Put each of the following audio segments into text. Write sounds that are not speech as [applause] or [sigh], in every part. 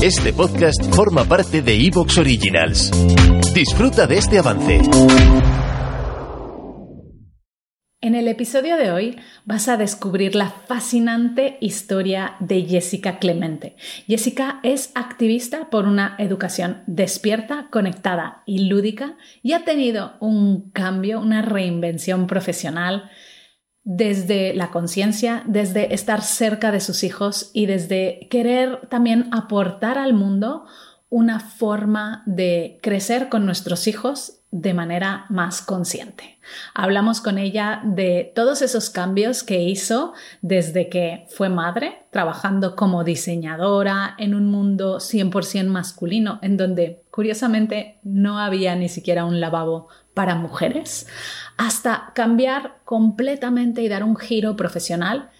Este podcast forma parte de Evox Originals. Disfruta de este avance. En el episodio de hoy vas a descubrir la fascinante historia de Jessica Clemente. Jessica es activista por una educación despierta, conectada y lúdica y ha tenido un cambio, una reinvención profesional desde la conciencia, desde estar cerca de sus hijos y desde querer también aportar al mundo una forma de crecer con nuestros hijos de manera más consciente. Hablamos con ella de todos esos cambios que hizo desde que fue madre, trabajando como diseñadora en un mundo 100% masculino, en donde curiosamente no había ni siquiera un lavabo para mujeres, hasta cambiar completamente y dar un giro profesional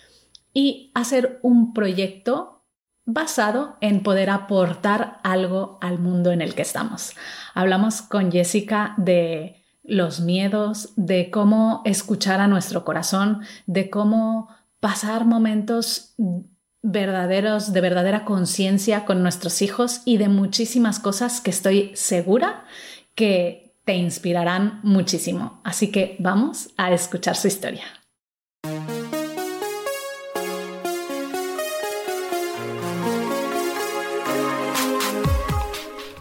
y hacer un proyecto basado en poder aportar algo al mundo en el que estamos. Hablamos con Jessica de los miedos, de cómo escuchar a nuestro corazón, de cómo pasar momentos verdaderos, de verdadera conciencia con nuestros hijos y de muchísimas cosas que estoy segura que te inspirarán muchísimo. Así que vamos a escuchar su historia.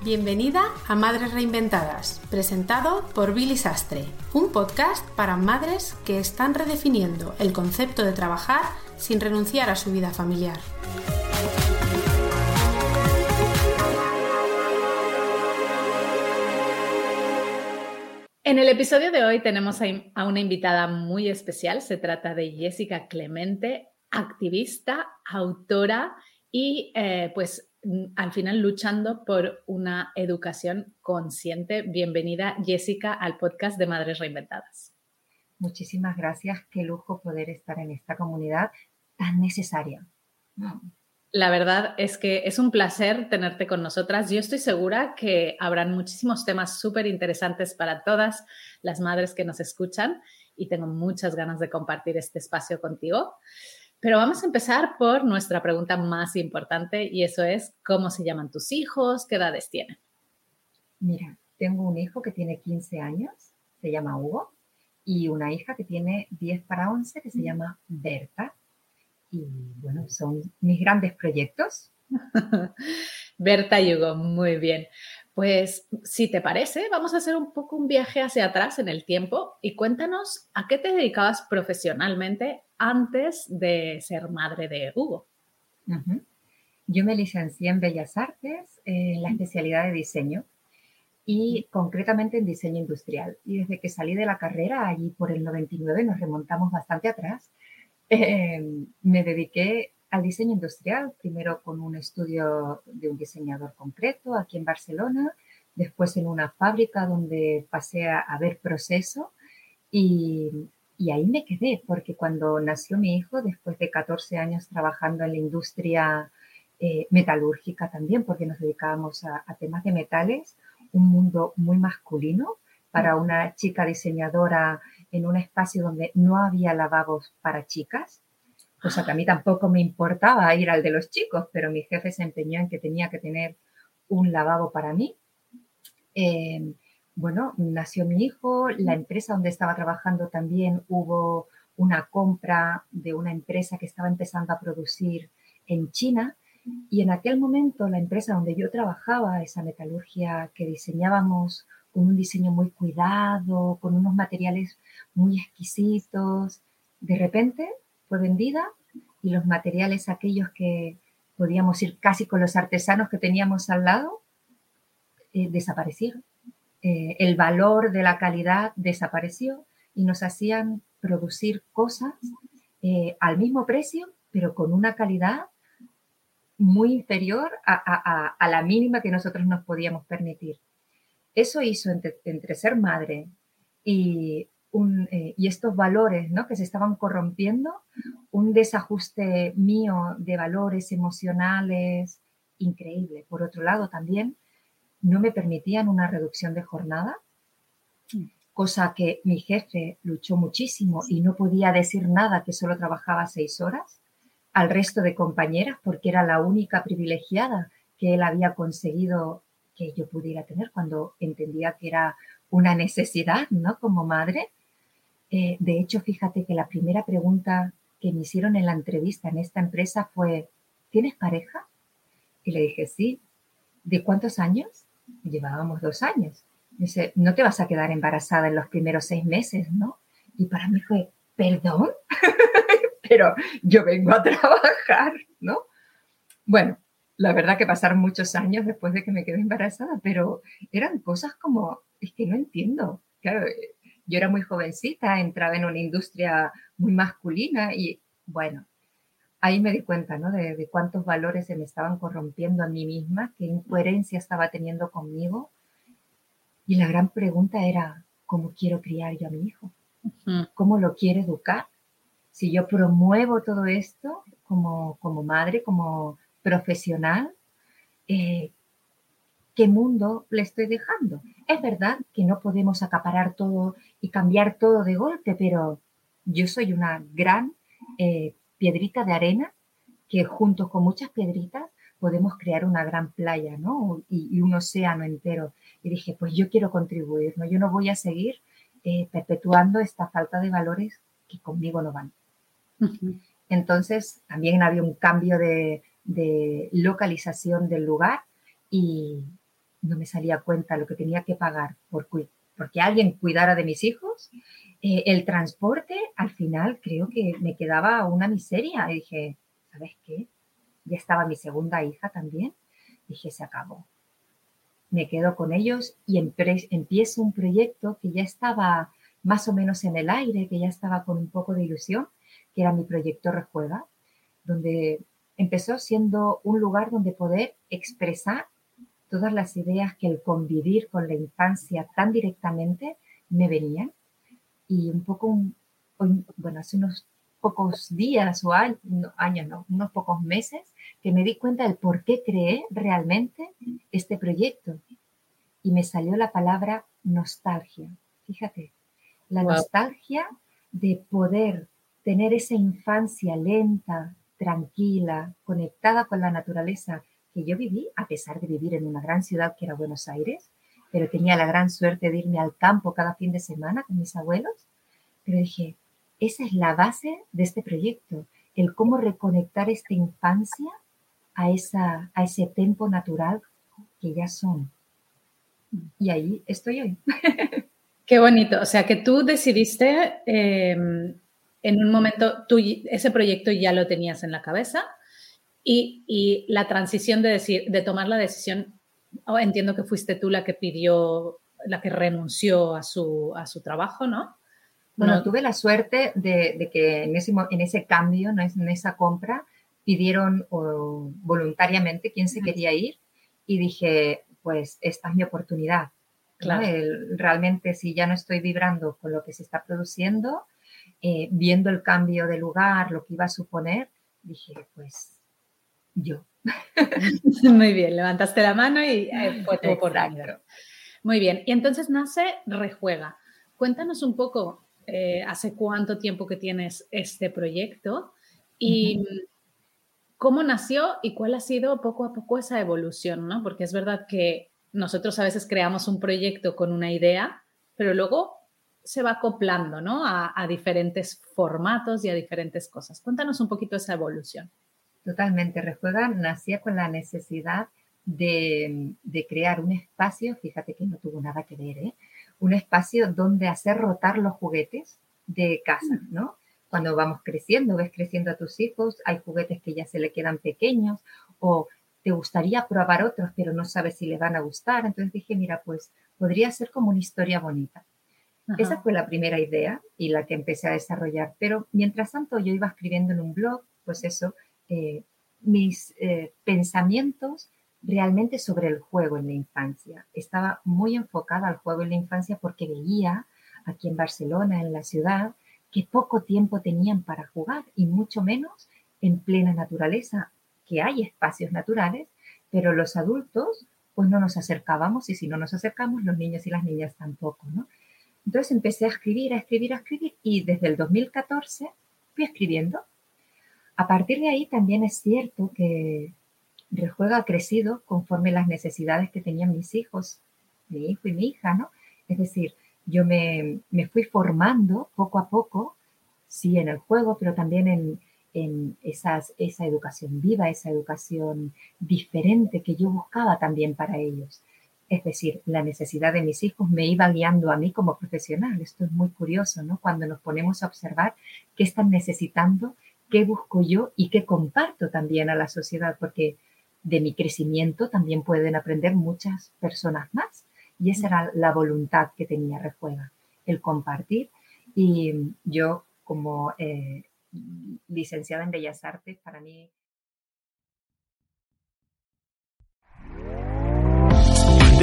Bienvenida a Madres Reinventadas, presentado por Billy Sastre, un podcast para madres que están redefiniendo el concepto de trabajar sin renunciar a su vida familiar. En el episodio de hoy tenemos a una invitada muy especial. Se trata de Jessica Clemente, activista, autora y eh, pues al final luchando por una educación consciente. Bienvenida Jessica al podcast de Madres Reinventadas. Muchísimas gracias. Qué lujo poder estar en esta comunidad tan necesaria. La verdad es que es un placer tenerte con nosotras. Yo estoy segura que habrán muchísimos temas súper interesantes para todas las madres que nos escuchan y tengo muchas ganas de compartir este espacio contigo. Pero vamos a empezar por nuestra pregunta más importante y eso es, ¿cómo se llaman tus hijos? ¿Qué edades tienen? Mira, tengo un hijo que tiene 15 años, se llama Hugo, y una hija que tiene 10 para 11 que se llama Berta y bueno, son mis grandes proyectos. [laughs] Berta y Hugo, muy bien. Pues si te parece, vamos a hacer un poco un viaje hacia atrás en el tiempo y cuéntanos a qué te dedicabas profesionalmente antes de ser madre de Hugo. Yo me licencié en Bellas Artes en la especialidad de diseño y concretamente en diseño industrial. Y desde que salí de la carrera, allí por el 99, nos remontamos bastante atrás, Em, me dediqué al diseño industrial, primero con un estudio de un diseñador concreto aquí en Barcelona, después en una fábrica donde pasé a, ver proceso y, ahí me quedé, porque cuando nació mi hijo, después de 14 años trabajando en la industria eh, metalúrgica también, porque nos dedicábamos a, a temas de metales, un mundo muy masculino para una chica diseñadora en un espacio donde no había lavabos para chicas, cosa que a mí tampoco me importaba ir al de los chicos, pero mi jefe se empeñó en que tenía que tener un lavabo para mí. Em, bueno, nació mi hijo, la empresa donde estaba trabajando también hubo una compra de una empresa que estaba empezando a producir en China y en aquel momento la empresa donde yo trabajaba, esa metalurgia que diseñábamos con un diseño muy cuidado, con unos materiales muy exquisitos. De repente fue vendida y los materiales aquellos que podíamos ir casi con los artesanos que teníamos al lado, eh, desaparecieron. Eh, el valor de la calidad desapareció y nos hacían producir cosas eh, al mismo precio, pero con una calidad muy inferior a la mínima que nosotros nos podíamos permitir. Eso hizo entre, ser madre y, eh, y estos valores ¿no? que se estaban corrompiendo, un desajuste mío de valores emocionales increíble. Por otro lado, también no me permitían una reducción de jornada, cosa que mi jefe luchó muchísimo y no podía decir nada que solo trabajaba seis horas al resto de compañeras porque era la única privilegiada que él había conseguido que yo pudiera tener cuando entendía que era una necesidad, ¿no? Como madre. Eh, de hecho, fíjate que la primera pregunta que me hicieron en la entrevista en esta empresa fue, ¿tienes pareja? Y le dije, sí. ¿De cuántos años? Llevábamos dos años. dice, no te vas a quedar embarazada en los primeros seis meses, ¿no? Y para mí fue, ¿perdón? [laughs] Pero yo vengo a trabajar, ¿no? Bueno, la verdad que pasaron muchos años después de que me quedé embarazada, pero eran cosas como, es que no entiendo. Claro, yo era muy jovencita, entraba en una industria muy masculina y bueno, ahí me di cuenta, ¿no? De, de, cuántos valores se me estaban corrompiendo a mí misma, qué incoherencia estaba teniendo conmigo. Y la gran pregunta era, ¿cómo quiero criar yo a mi hijo? ¿Cómo lo quiero educar? Si yo promuevo todo esto como, como madre, como profesional, eh, ¿qué mundo le estoy dejando? Es verdad que no podemos acaparar todo y cambiar todo de golpe, pero yo soy una gran eh, piedrita de arena que junto con muchas piedritas podemos crear una gran playa, ¿no? Y, un océano entero. Y dije, pues yo quiero contribuir, ¿no? Yo no voy a seguir eh, perpetuando esta falta de valores que conmigo no van. Entonces, también había un cambio de, de localización del lugar y no me salía cuenta lo que tenía que pagar por porque alguien cuidara de mis hijos. Eh, el transporte, al final, creo que me quedaba una miseria. Y dije, ¿sabes qué? Ya estaba mi segunda hija también. Dije, se acabó. Me quedo con ellos y empiezo un proyecto que ya estaba más o menos en el aire, que ya estaba con un poco de ilusión, que era mi proyecto Rejuega, donde empezó siendo un lugar donde poder expresar todas las ideas que el convivir con la infancia tan directamente me venían. Y un poco, bueno, hace unos pocos días o años, no, unos pocos meses, que me di cuenta del por qué creé realmente este proyecto. Y me salió la palabra nostalgia. Fíjate, la nostalgia de poder tener esa infancia lenta, tranquila, conectada con la naturaleza que yo viví, a pesar de vivir en una gran ciudad que era Buenos Aires, pero tenía la gran suerte de irme al campo cada fin de semana con mis abuelos. Pero dije, esa es la base de este proyecto, el cómo reconectar esta infancia a, esa, a ese tempo natural que ya son. Y ahí estoy hoy. Qué bonito. O sea, que tú decidiste em, en un momento, tú ese proyecto ya lo tenías en la cabeza y, la transición de, decir, de tomar la decisión, oh, entiendo que fuiste tú la que pidió, la que renunció a su, a su trabajo, ¿no? Bueno, tuve la suerte de, que en ese, en ese cambio, en esa compra, pidieron voluntariamente quién se quería ir y dije, pues esta es mi oportunidad. realmente si ya no estoy vibrando con lo que se está produciendo, eh, viendo el cambio de lugar, lo que iba a suponer, dije, pues yo. [laughs] Muy bien, levantaste la mano y eh, fue tu oportunidad. Muy bien, y entonces nace Rejuega. Cuéntanos un poco, eh, ¿hace cuánto tiempo que tienes este proyecto? Y cómo nació y cuál ha sido poco a poco esa evolución, ¿no? Porque es verdad que nosotros a veces creamos un proyecto con una idea, pero luego se va acoplando ¿no? a, diferentes formatos y a diferentes cosas. Cuéntanos un poquito esa evolución. Totalmente. Rejuega nacía con la necesidad de, crear un espacio, fíjate que no tuvo nada que ver, ¿eh? un espacio donde hacer rotar los juguetes de casa, ¿no? Cuando vamos creciendo, ves creciendo a tus hijos, hay juguetes que ya se le quedan pequeños o te gustaría probar otros, pero no sabes si le van a gustar. Entonces dije, mira, pues podría ser como una historia bonita. Esa fue la primera idea y la que empecé a desarrollar. Pero mientras tanto yo iba escribiendo en un blog, pues eso, eh, mis eh, pensamientos realmente sobre el juego en la infancia. Estaba muy enfocada al juego en la infancia porque veía aquí en Barcelona, en la ciudad, que poco tiempo tenían para jugar y mucho menos en plena naturaleza, que hay espacios naturales, pero los adultos pues no nos acercábamos y si no nos acercamos los niños y las niñas tampoco, ¿no? Entonces empecé a escribir, a escribir, a escribir y desde el 2014 fui escribiendo. A partir de ahí también es cierto que Rejuega ha crecido conforme las necesidades que tenían mis hijos, mi hijo y mi hija, ¿no? Es decir, yo me, fui formando poco a poco, sí, en el juego, pero también en, en esa educación viva, esa educación diferente que yo buscaba también para ellos. Es decir, la necesidad de mis hijos me iba guiando a mí como profesional. Esto es muy curioso, ¿no? Cuando nos ponemos a observar qué están necesitando, qué busco yo y qué comparto también a la sociedad, porque de mi crecimiento también pueden aprender muchas personas más. Y esa era la voluntad que tenía Rejuega, el compartir. Y yo, como eh, licenciada en Bellas Artes, para mí